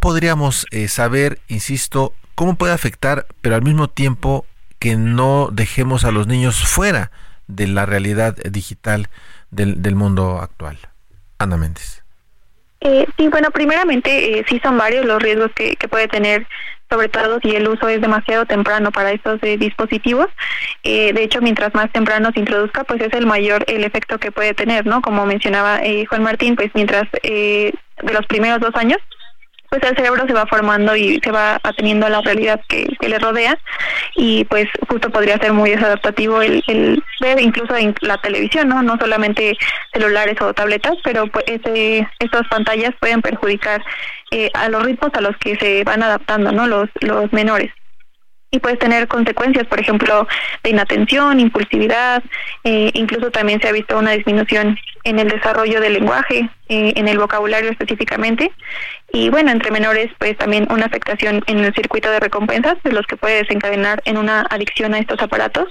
podríamos eh, saber, insisto, cómo puede afectar, pero al mismo tiempo que no dejemos a los niños fuera de la realidad digital del, mundo actual? Ana Méndez.
sí, bueno, primeramente sí son varios los riesgos que puede tener sobre todo si el uso es demasiado temprano para estos eh, dispositivos. Eh, de hecho, mientras más temprano se introduzca, pues es el mayor el efecto que puede tener, ¿no? Como mencionaba eh, Juan Martín, pues mientras de los primeros dos años pues el cerebro se va formando y se va ateniendo a la realidad que, le rodea y pues justo podría ser muy desadaptativo el, el ver incluso en la televisión, ¿no? No solamente celulares o tabletas, pero pues ese, estas pantallas pueden perjudicar eh, a los ritmos a los que se van adaptando, ¿no? Los, los menores y puede tener consecuencias, por ejemplo, de inatención, impulsividad, eh, incluso también se ha visto una disminución en el desarrollo del lenguaje, eh, en el vocabulario específicamente, y bueno, entre menores, pues también una afectación en el circuito de recompensas, de los que puede desencadenar en una adicción a estos aparatos.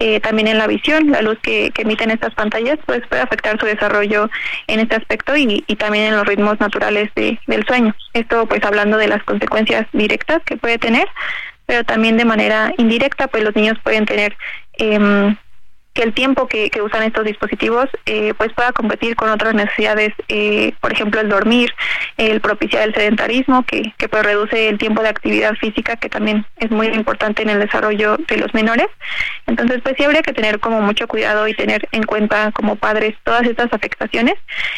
Eh, también en la visión, la luz que, emiten estas pantallas, pues puede afectar su desarrollo en este aspecto y, y también en los ritmos naturales de, del sueño. Esto pues hablando de las consecuencias directas que puede tener, pero también de manera indirecta, pues los niños pueden tener eh, que el tiempo que, usan estos dispositivos eh, pues pueda competir con otras necesidades, eh, por ejemplo el dormir, el propiciar el sedentarismo, que, que pues reduce el tiempo de actividad física, que también es muy importante en el desarrollo de los menores. Entonces pues sí habría que tener como mucho cuidado y tener en cuenta como padres todas estas afectaciones,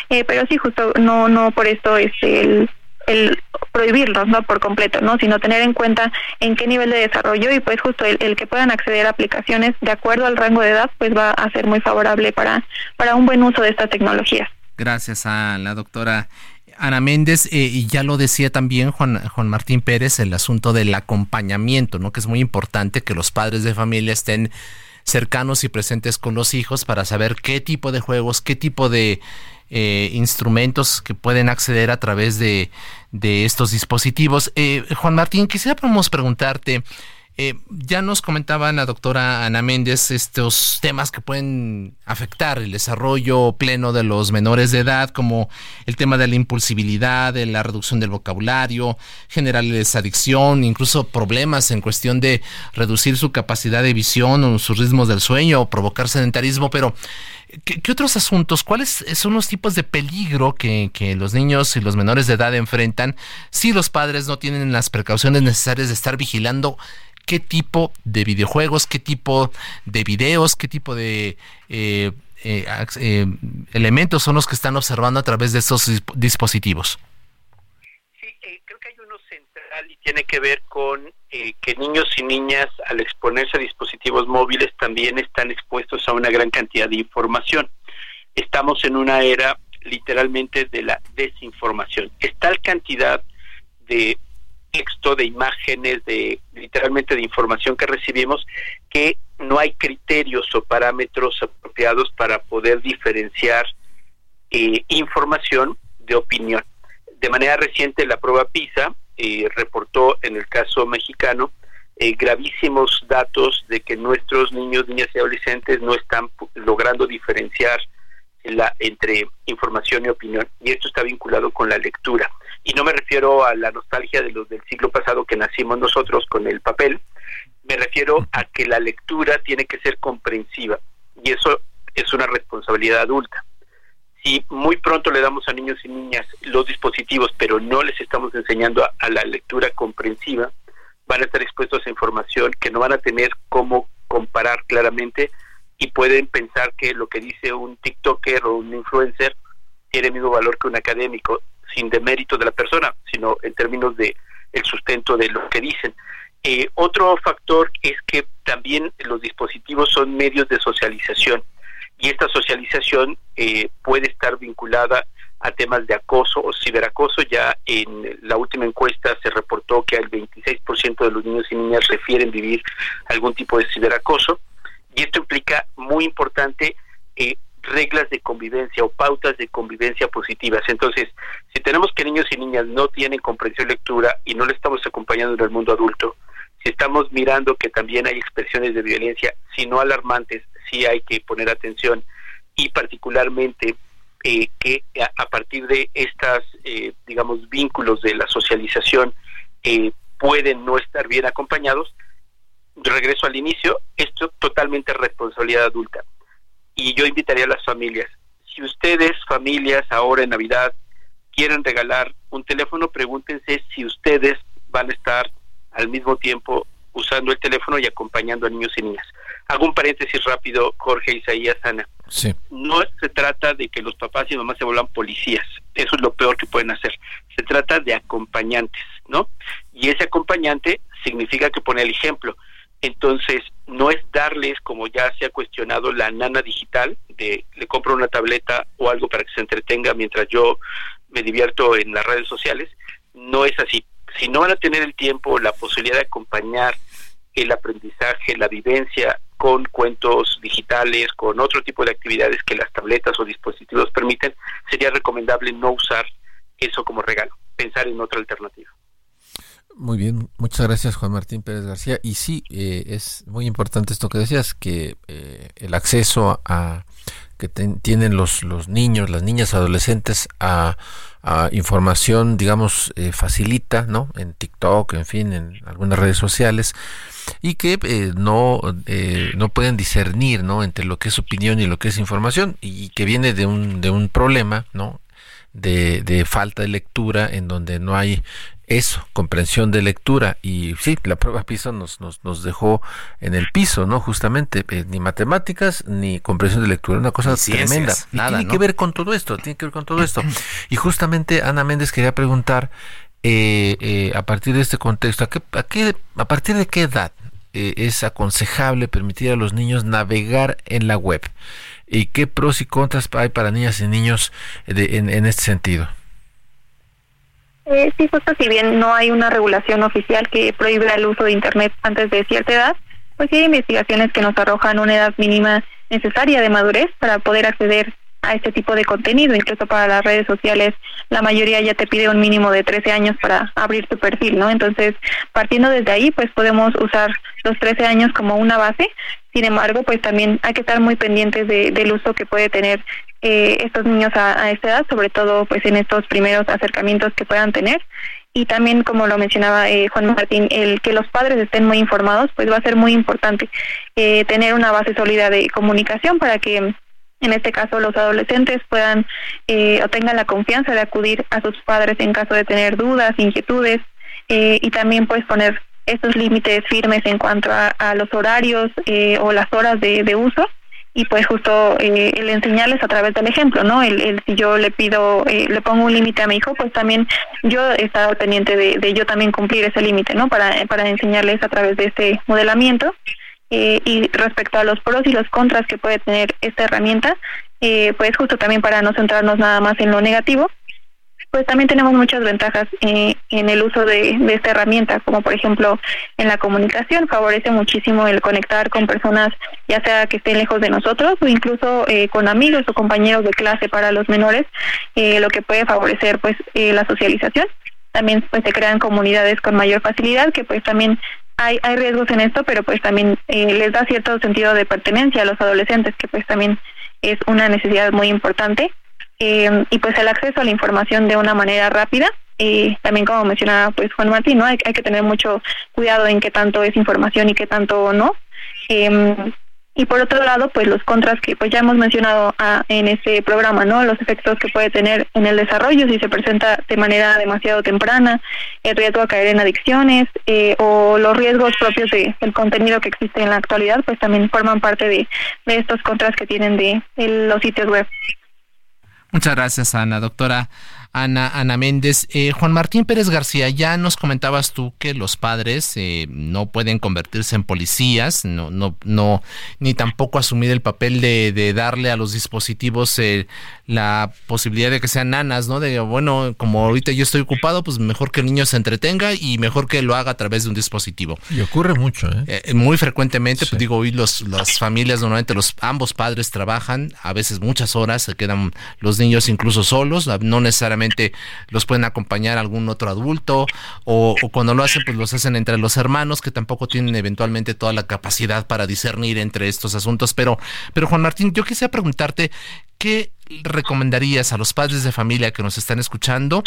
eh, pero sí justo no no por esto es el el prohibirlos no por completo no sino tener en cuenta en qué nivel de desarrollo y pues justo el, que puedan acceder a aplicaciones de acuerdo al rango de edad pues va a ser muy favorable para para un buen uso de esta tecnología
gracias a la doctora Ana Méndez, eh, y ya lo decía también Juan, Juan Martín Pérez, el asunto del acompañamiento, ¿no? Que es muy importante que los padres de familia estén cercanos y presentes con los hijos para saber qué tipo de juegos, qué tipo de eh, instrumentos que pueden acceder a través de, de estos dispositivos. Eh, Juan Martín, quisiéramos preguntarte, eh, ya nos comentaba la doctora Ana Méndez estos temas que pueden afectar el desarrollo pleno de los menores de edad, como el tema de la impulsibilidad, de la reducción del vocabulario, generarles adicción, incluso problemas en cuestión de reducir su capacidad de visión o sus ritmos del sueño o provocar sedentarismo, pero ¿Qué, otros asuntos? ¿Cuáles son los tipos de peligro que, que, los niños y los menores de edad enfrentan si los padres no tienen las precauciones necesarias de estar vigilando qué tipo de videojuegos, qué tipo de videos, qué tipo de eh, eh, eh, elementos son los que están observando a través de estos dispositivos.
Sí, creo que hay uno central y tiene que ver con que niños y niñas al exponerse a dispositivos móviles también están expuestos a una gran cantidad de información. Estamos en una era literalmente de la desinformación. Es tal cantidad de texto, de imágenes, de literalmente de información que recibimos, que no hay criterios o parámetros apropiados para poder diferenciar eh, información de opinión. De manera reciente, la prueba PISA eh, reportó en el caso mexicano eh, gravísimos datos de que nuestros niños, niñas y adolescentes no están logrando diferenciar la, entre información y opinión. Y esto está vinculado con la lectura y no me refiero a la nostalgia de los del siglo pasado que nacimos nosotros con el papel, me refiero a que la lectura tiene que ser comprensiva y eso es una responsabilidad adulta. Si muy pronto le damos a niños y niñas los dispositivos, pero no les estamos enseñando a, la lectura comprensiva, van a estar expuestos a información que no van a tener cómo comparar claramente y pueden pensar que lo que dice un TikToker o un influencer tiene el mismo valor que un académico, sin demérito de la persona, sino en términos de el sustento de lo que dicen. Eh, otro factor es que también los dispositivos son medios de socialización y esta socialización eh, puede estar vinculada a temas de acoso o ciberacoso. Ya en la última encuesta se reportó que el 26% de los niños y niñas refieren vivir algún tipo de ciberacoso y esto implica muy importante eh, reglas de convivencia o pautas de convivencia positivas. Entonces, si tenemos que niños y niñas no tienen comprensión lectura y no le estamos acompañando en el mundo adulto, si estamos mirando que también hay expresiones de violencia, si no alarmantes, sí hay que poner atención y particularmente eh, que a, partir de estas, eh, digamos, vínculos de la socialización eh, pueden no estar bien acompañados, regreso al inicio, esto totalmente responsabilidad adulta. Y yo invitaría a las familias, si ustedes, familias, ahora en Navidad, quieren regalar un teléfono, pregúntense si ustedes van a estar al mismo tiempo usando el teléfono y acompañando a niños y niñas. Hago un paréntesis rápido, Jorge Isaías Ana.
Sí.
No se trata de que los papás y mamás se vuelvan policías, eso es lo peor que pueden hacer. Se trata de acompañantes, ¿no? Y ese acompañante significa que pone el ejemplo. Entonces, no es darles, como ya se ha cuestionado, la nana digital, de le compro una tableta o algo para que se entretenga mientras yo me divierto en las redes sociales. No es así si no van a tener el tiempo, la posibilidad de acompañar el aprendizaje, la vivencia con cuentos digitales, con otro tipo de actividades que las tabletas o dispositivos permiten, sería recomendable no usar eso como regalo, pensar en otra alternativa.
Muy bien, muchas gracias Juan Martín Pérez García. Y sí, eh, es muy importante esto que decías, que eh, el acceso a que tienen los, los niños, las niñas, adolescentes a información, digamos, eh, facilita, ¿no? En TikTok, en fin, en algunas redes sociales, y que eh, no, eh, no pueden discernir, ¿no? Entre lo que es opinión y lo que es información, y que viene de un, de un problema, ¿no? De, de falta de lectura en donde no hay eso, comprensión de lectura. Y sí, la prueba piso nos, nos, nos dejó en el piso, ¿no? Justamente, eh, ni matemáticas ni comprensión de lectura, una cosa tremenda. Nada, tiene que ver con todo esto, tiene que ver con todo esto. Y justamente Ana Méndez quería preguntar, eh, eh, a partir de este contexto, ¿a, qué, a, qué, a partir de qué edad es aconsejable permitir a los niños navegar en la web? ¿Y qué pros y contras hay para niñas y niños en, en este sentido?
Eh, sí, justo si bien no hay una regulación oficial que prohíbe el uso de Internet antes de cierta edad, pues hay investigaciones que nos arrojan una edad mínima necesaria de madurez para poder acceder a este tipo de contenido, incluso para las redes sociales, la mayoría ya te pide un mínimo de 13 años para abrir tu perfil, ¿no? Entonces, partiendo desde ahí, pues podemos usar los 13 años como una base, sin embargo, pues también hay que estar muy pendientes de, del uso que puede tener eh, estos niños a, esta edad, sobre todo pues en estos primeros acercamientos que puedan tener. Y también como lo mencionaba eh, Juan Martín el que los padres estén muy informados pues va a ser muy importante eh, tener una base sólida de comunicación para que en este caso los adolescentes puedan eh, o tengan la confianza de acudir a sus padres en caso de tener dudas inquietudes eh, y también pues poner estos límites firmes en cuanto a, a los horarios eh, o las horas de, uso y pues justo eh, el enseñarles a través del ejemplo, ¿no? El, si yo le pido, eh, le pongo un límite a mi hijo, pues también yo he estado pendiente de, de yo también cumplir ese límite, ¿no? Para, para enseñarles a través de este modelamiento. Eh, y respecto a los pros y los contras que puede tener esta herramienta, eh, pues justo también para no centrarnos nada más en lo negativo, pues también tenemos muchas ventajas eh, en el uso de, esta herramienta, como por ejemplo en la comunicación, favorece muchísimo el conectar con personas, ya sea que estén lejos de nosotros o incluso eh, con amigos o compañeros de clase para los menores, eh, lo que puede favorecer pues eh, la socialización. También pues se crean comunidades con mayor facilidad, que pues también hay, hay riesgos en esto, pero pues también eh, les da cierto sentido de pertenencia a los adolescentes, que pues también es una necesidad muy importante eh, y pues el acceso a la información de una manera rápida. Y también como mencionaba pues Juan Martín, ¿no? Hay, hay que tener mucho cuidado en qué tanto es información y qué tanto no. Eh, y por otro lado pues los contras que pues ya hemos mencionado ah, en este programa no los efectos que puede tener en el desarrollo si se presenta de manera demasiado temprana el riesgo a caer en adicciones eh, o los riesgos propios de, del contenido que existe en la actualidad pues también forman parte de, de estos contras que tienen de, de los sitios web.
Muchas gracias Ana. Doctora Ana, Ana Méndez. Eh, Juan Martín Pérez García, ya nos comentabas tú que los padres eh, no pueden convertirse en policías, no, no, no, ni tampoco asumir el papel de, de darle a los dispositivos eh, la posibilidad de que sean nanas, ¿no? De, bueno, como ahorita yo estoy ocupado, pues mejor que el niño se entretenga y mejor que lo haga a través de un dispositivo.
Y ocurre mucho, ¿eh?
muy frecuentemente, pues digo, hoy los, las familias normalmente los ambos padres trabajan, a veces muchas horas, se quedan los niños incluso solos, no necesariamente los pueden acompañar algún otro adulto o, cuando lo hacen pues los hacen entre los hermanos que tampoco tienen eventualmente toda la capacidad para discernir entre estos asuntos. Pero, pero Juan Martín, yo quisiera preguntarte ¿qué recomendarías a los padres de familia que nos están escuchando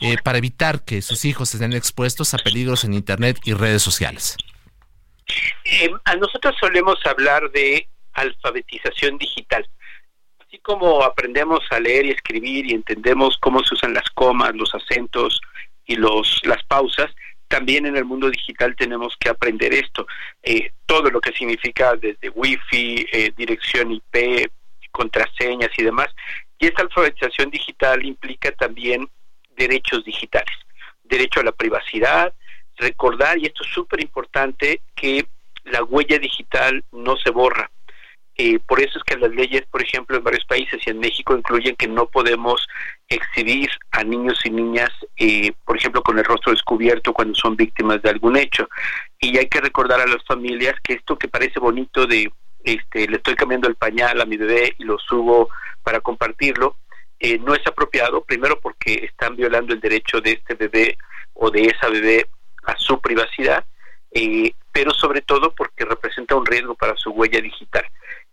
eh, para evitar que sus hijos estén expuestos a peligros en Internet y redes sociales?
Eh, a nosotros solemos hablar de alfabetización digital así como aprendemos a leer y escribir y entendemos cómo se usan las comas, los acentos y los las pausas, también en el mundo digital tenemos que aprender esto, eh, todo lo que significa desde wifi, eh, dirección IP, contraseñas y demás. Y esta alfabetización digital implica también derechos digitales, derecho a la privacidad, recordar, y esto es súper importante, que la huella digital no se borra. Eh, por eso es que las leyes, por ejemplo, en varios países y en México incluyen que no podemos exhibir a niños y niñas, eh, por ejemplo, con el rostro descubierto cuando son víctimas de algún hecho. Y hay que recordar a las familias que esto que parece bonito de, este, le estoy cambiando el pañal a mi bebé y lo subo para compartirlo, eh, no es apropiado, primero porque están violando el derecho de este bebé o de esa bebé a su privacidad, pero sobre todo porque representa un riesgo para su huella digital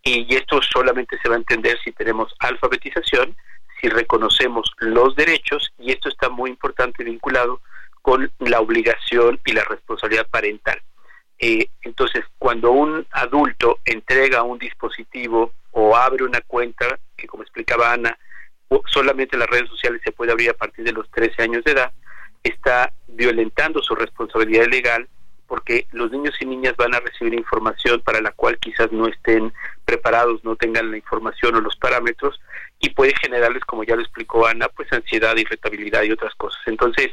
y esto solamente se va a entender si tenemos alfabetización, si reconocemos los derechos y esto está muy importante vinculado con la obligación y la responsabilidad parental. Eh, entonces, cuando un adulto entrega un dispositivo o abre una cuenta, que como explicaba Ana, solamente las redes sociales se puede abrir a partir de los 13 años de edad, está violentando su responsabilidad legal porque los niños y niñas van a recibir información para la cual quizás no estén preparados, no tengan la información o los parámetros y puede generarles, como ya lo explicó Ana, pues ansiedad, irritabilidad y otras cosas. Entonces,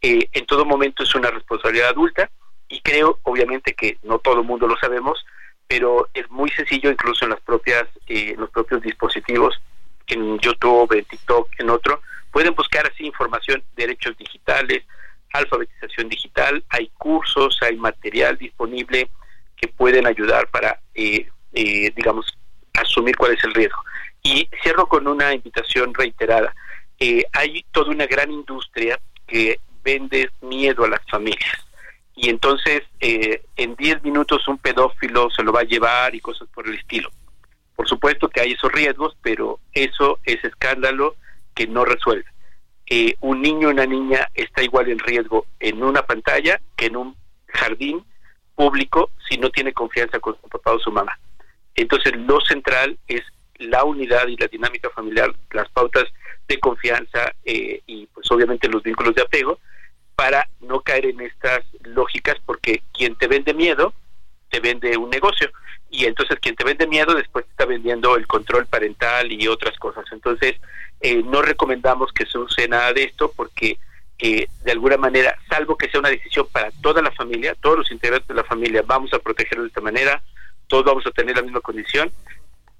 eh, en todo momento es una responsabilidad adulta y creo, obviamente, que no todo el mundo lo sabemos, pero es muy sencillo, incluso en las propias, eh, los propios dispositivos, en YouTube, en TikTok, en otro, pueden buscar así información, derechos digitales, alfabetización digital, hay cursos, hay material disponible que pueden ayudar para, eh, eh, digamos, asumir cuál es el riesgo. Y cierro con una invitación reiterada. Eh, hay toda una gran industria que vende miedo a las familias. Y entonces, en 10 minutos un pedófilo se lo va a llevar y cosas por el estilo. Por supuesto que hay esos riesgos, pero eso es escándalo que no resuelve un niño o una niña está igual en riesgo en una pantalla que en un jardín público si no tiene confianza con su papá o su mamá. Entonces lo central es la unidad y la dinámica familiar, las pautas de confianza eh, y pues obviamente los vínculos de apego para no caer en estas lógicas porque quien te vende miedo te vende un negocio y entonces quien te vende miedo después te está vendiendo el control parental y otras cosas. Entonces eh, no recomendamos que se use nada de esto porque eh, de alguna manera, salvo que sea una decisión para toda la familia, todos los integrantes de la familia vamos a protegerlos de esta manera, todos vamos a tener la misma condición,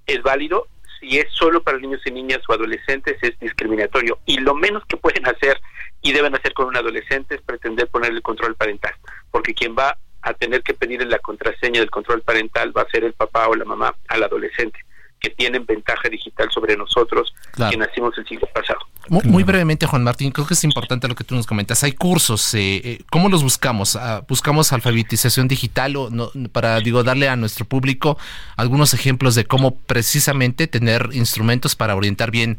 es válido. Si es solo para niños y niñas o adolescentes es discriminatorio y lo menos que pueden hacer y deben hacer con un adolescente es pretender ponerle control parental, porque quien va a tener que pedirle la contraseña del control parental va a ser el papá o la mamá al adolescente que tienen ventaja digital sobre nosotros que nacimos el siglo pasado.
Muy, brevemente, Juan Martín, creo que es importante lo que tú nos comentas. Hay cursos, eh, eh ¿cómo los buscamos? Ah, ¿Buscamos alfabetización digital o no, para, digo, darle a nuestro público algunos ejemplos de cómo precisamente tener instrumentos para orientar bien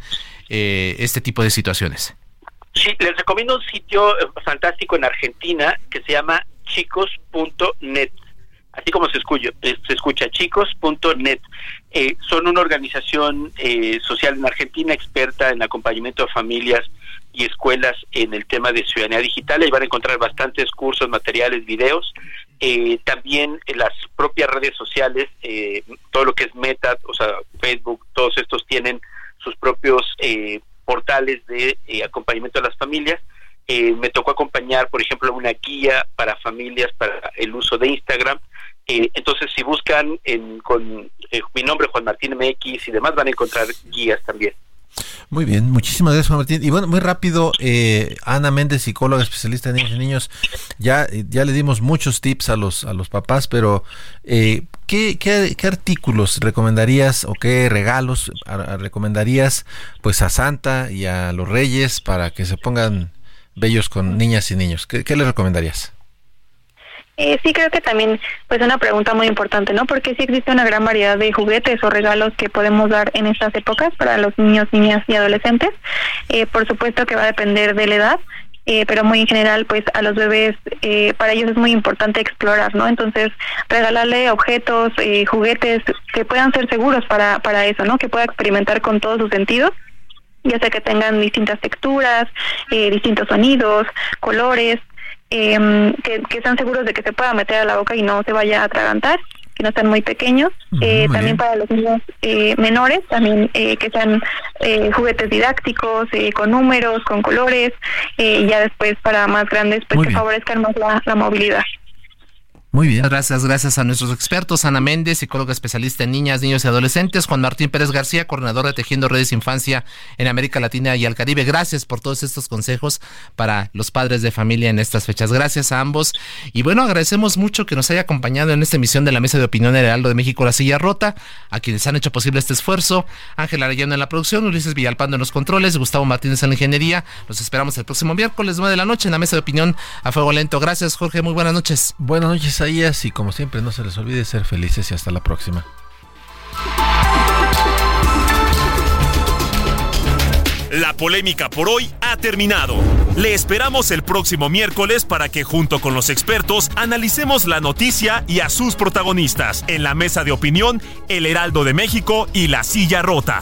eh, este tipo de situaciones?
Sí, les recomiendo un sitio eh, fantástico en Argentina que se llama chicos.net. así como se escucha, eh, se escucha chicos.net. Eh, son una organización eh, social en Argentina experta en acompañamiento a familias y escuelas en el tema de ciudadanía digital. Ahí van a encontrar bastantes cursos, materiales, videos. también en las propias redes sociales, todo lo que es Meta, o sea, Facebook, todos estos tienen sus propios portales de acompañamiento a las familias. me tocó acompañar, por ejemplo, una guía para familias para el uso de Instagram eh, entonces, si buscan con eh, mi nombre, Juan Martín MX y demás, van a encontrar guías también.
Muy bien, muchísimas gracias Juan Martín. Y bueno, muy rápido, eh, Ana Méndez, psicóloga especialista en niños y niños, ya, ya le dimos muchos tips a los, a los papás, pero ¿qué, qué, artículos recomendarías o qué regalos recomendarías pues a Santa y a los Reyes para que se pongan bellos con niñas y niños? ¿Qué, qué les recomendarías?
Eh, sí, creo que también pues una pregunta muy importante, ¿no? Porque sí existe una gran variedad de juguetes o regalos que podemos dar en estas épocas para los niños, niñas y adolescentes. Eh, por supuesto que va a depender de la edad, eh, pero muy en general, pues a los bebés, eh, para ellos es muy importante explorar, ¿no? Entonces, regalarle objetos, eh, juguetes que puedan ser seguros para, para eso, ¿no? Que pueda experimentar con todos sus sentidos ya sea que tengan distintas texturas, eh, distintos sonidos, colores, eh, que, que, están seguros de que se pueda meter a la boca y no se vaya a atragantar, que no están muy pequeños. eh, también para los niños eh, menores, también eh, que sean eh, juguetes didácticos, eh, con números, con colores, y ya después para más grandes, pues que favorezcan más la, la movilidad.
Muy bien. Gracias, gracias a nuestros expertos, Ana Méndez, psicóloga especialista en niñas, niños y adolescentes, Juan Martín Pérez García, coordinador de Tejiendo Redes Infancia en América Latina y el Caribe. Gracias por todos estos consejos para los padres de familia en estas fechas. Gracias a ambos. Y bueno, agradecemos mucho que nos haya acompañado en esta emisión de la Mesa de Opinión del Heraldo de México, La Silla Rota, a quienes han hecho posible este esfuerzo. Ángel Arellano en la producción, Ulises Villalpando en los controles, Gustavo Martínez en la ingeniería. Los esperamos el próximo miércoles, 9 de la noche, en la Mesa de Opinión a Fuego Lento. Gracias, Jorge. Muy buenas noches.
Buenas noches y como siempre no se les olvide ser felices y hasta la próxima.
La polémica por hoy ha terminado. Le esperamos el próximo miércoles para que junto con los expertos analicemos la noticia y a sus protagonistas en la mesa de opinión El Heraldo de México y La Silla Rota.